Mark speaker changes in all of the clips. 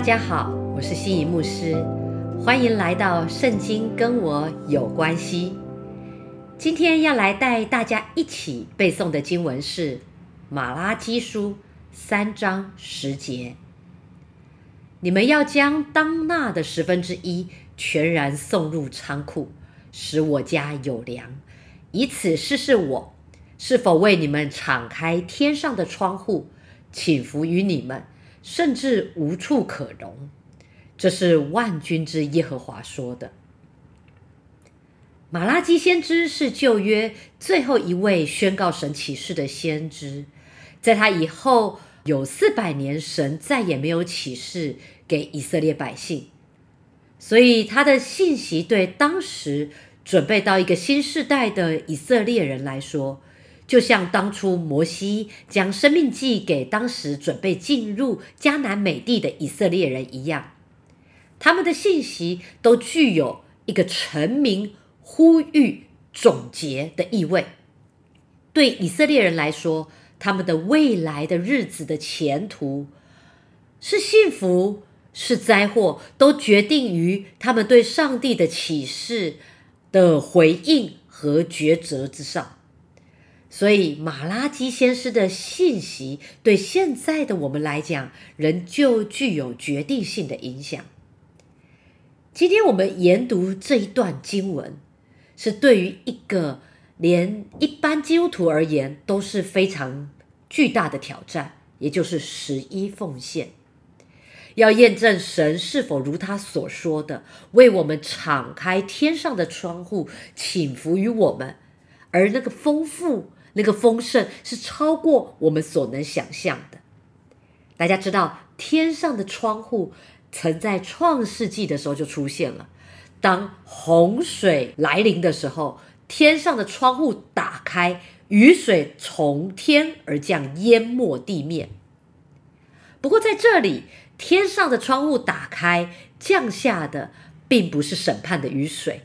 Speaker 1: 大家好，我是心仪牧师，欢迎来到《圣经跟我有关系》。今天要来带大家一起背诵的经文是《马拉基书》三章十节。你们要将当纳的十分之一全然送入仓库，使我家有粮，以此试试我是否为你们敞开天上的窗户，请福于你们。甚至无处可容，这是万军之耶和华说的。马拉基先知是旧约最后一位宣告神启示的先知，在他以后有四百年，神再也没有启示给以色列百姓，所以他的信息对当时准备到一个新时代的以色列人来说。就像当初摩西将生命记给当时准备进入迦南美地的以色列人一样，他们的信息都具有一个成名、呼吁、总结的意味。对以色列人来说，他们的未来的日子的前途是幸福是灾祸，都决定于他们对上帝的启示的回应和抉择之上。所以，马拉基先师的信息对现在的我们来讲，仍旧具有决定性的影响。今天我们研读这一段经文，是对于一个连一般基督徒而言都是非常巨大的挑战，也就是十一奉献，要验证神是否如他所说的，为我们敞开天上的窗户，请福于我们，而那个丰富。那个丰盛是超过我们所能想象的。大家知道，天上的窗户曾在创世纪的时候就出现了。当洪水来临的时候，天上的窗户打开，雨水从天而降，淹没地面。不过在这里，天上的窗户打开，降下的并不是审判的雨水，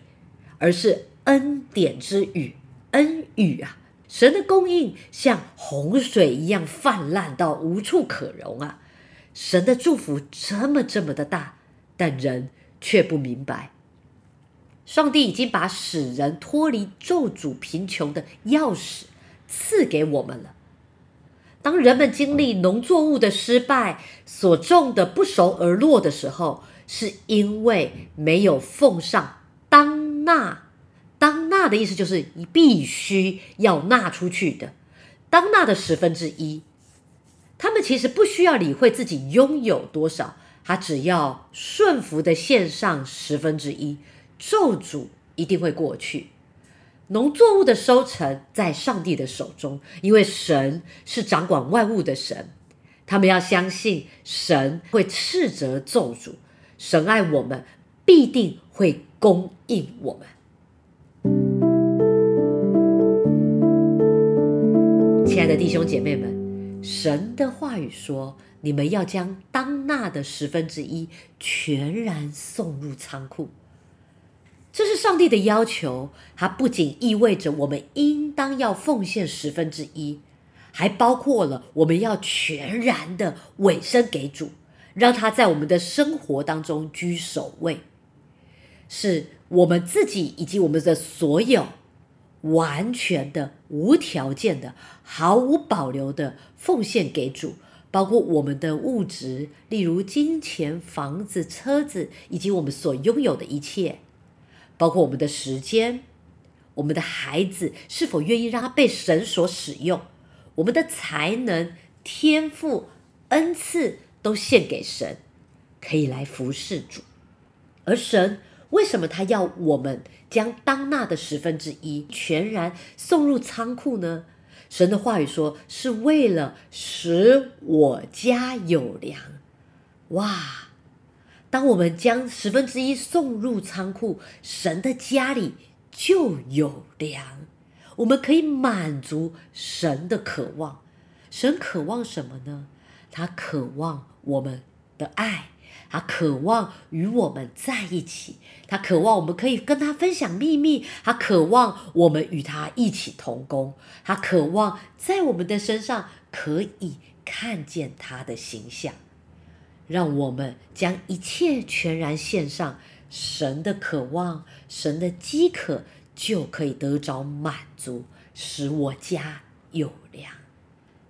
Speaker 1: 而是恩典之雨，恩雨啊！神的供应像洪水一样泛滥到无处可容啊！神的祝福这么这么的大，但人却不明白。上帝已经把使人脱离咒诅贫穷的钥匙赐给我们了。当人们经历农作物的失败，所种的不熟而落的时候，是因为没有奉上当纳。纳的意思就是你必须要纳出去的，当纳的十分之一。他们其实不需要理会自己拥有多少，他只要顺服的献上十分之一，咒诅一定会过去。农作物的收成在上帝的手中，因为神是掌管万物的神。他们要相信神会斥责咒诅，神爱我们，必定会供应我们。爱的弟兄姐妹们，神的话语说：“你们要将当纳的十分之一全然送入仓库。”这是上帝的要求。它不仅意味着我们应当要奉献十分之一，还包括了我们要全然的委身给主，让他在我们的生活当中居首位，是我们自己以及我们的所有。完全的、无条件的、毫无保留的奉献给主，包括我们的物质，例如金钱、房子、车子，以及我们所拥有的一切，包括我们的时间，我们的孩子是否愿意让他被神所使用，我们的才能、天赋、恩赐都献给神，可以来服侍主，而神。为什么他要我们将当纳的十分之一全然送入仓库呢？神的话语说，是为了使我家有粮。哇！当我们将十分之一送入仓库，神的家里就有粮，我们可以满足神的渴望。神渴望什么呢？他渴望我们的爱。他渴望与我们在一起，他渴望我们可以跟他分享秘密，他渴望我们与他一起同工，他渴望在我们的身上可以看见他的形象。让我们将一切全然献上。神的渴望，神的饥渴，就可以得着满足，使我家有粮。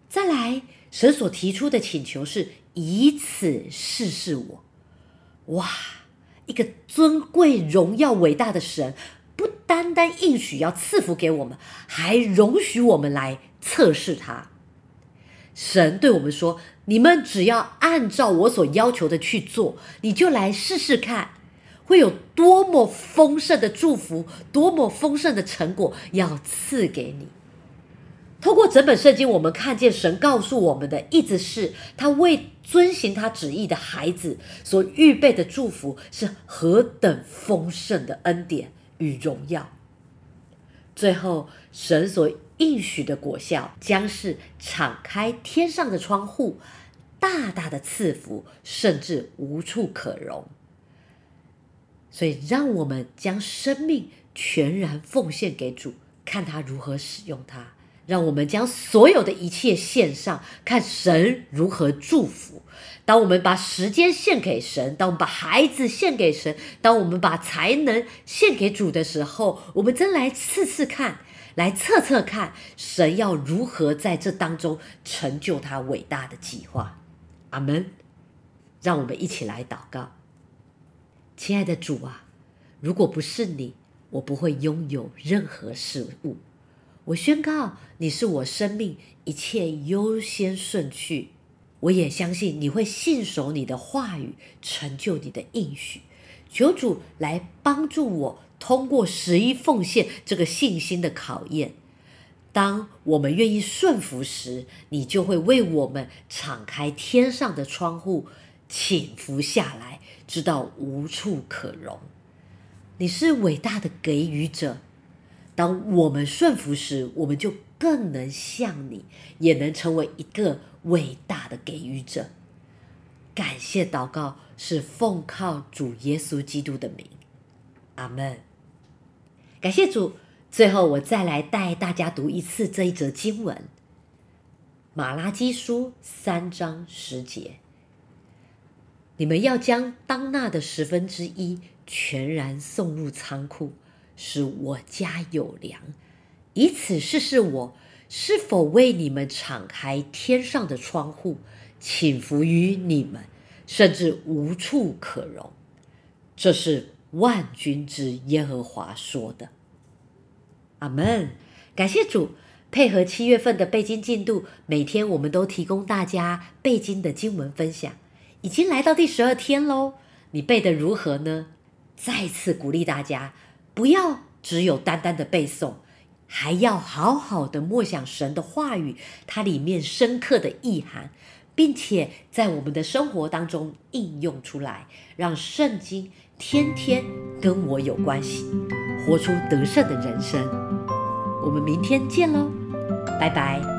Speaker 1: 再来，神所提出的请求是以此试试我。哇，一个尊贵、荣耀、伟大的神，不单单应许要赐福给我们，还容许我们来测试他。神对我们说：“你们只要按照我所要求的去做，你就来试试看。”会有多么丰盛的祝福，多么丰盛的成果要赐给你。透过整本圣经，我们看见神告诉我们的，一直是他为遵行他旨意的孩子所预备的祝福是何等丰盛的恩典与荣耀。最后，神所应许的果效将是敞开天上的窗户，大大的赐福，甚至无处可容。所以，让我们将生命全然奉献给主，看他如何使用它；让我们将所有的一切献上，看神如何祝福。当我们把时间献给神，当我们把孩子献给神，当我们把才能献给主的时候，我们真来试试看，来测测看，神要如何在这当中成就他伟大的计划。阿门。让我们一起来祷告。亲爱的主啊，如果不是你，我不会拥有任何事物。我宣告你是我生命一切优先顺序。我也相信你会信守你的话语，成就你的应许。求主来帮助我，通过十一奉献这个信心的考验。当我们愿意顺服时，你就会为我们敞开天上的窗户，倾福下来。直到无处可容，你是伟大的给予者。当我们顺服时，我们就更能像你，也能成为一个伟大的给予者。感谢祷告是奉靠主耶稣基督的名，阿门。感谢主。最后，我再来带大家读一次这一则经文：马拉基书三章十节。你们要将当纳的十分之一全然送入仓库，使我家有粮，以此试试我是否为你们敞开天上的窗户，请服于你们，甚至无处可容。这是万军之耶和华说的。阿门。感谢主，配合七月份的背经进度，每天我们都提供大家背经的经文分享。已经来到第十二天喽，你背的如何呢？再次鼓励大家，不要只有单单的背诵，还要好好的默想神的话语，它里面深刻的意涵，并且在我们的生活当中应用出来，让圣经天天跟我有关系，活出得胜的人生。我们明天见喽，拜拜。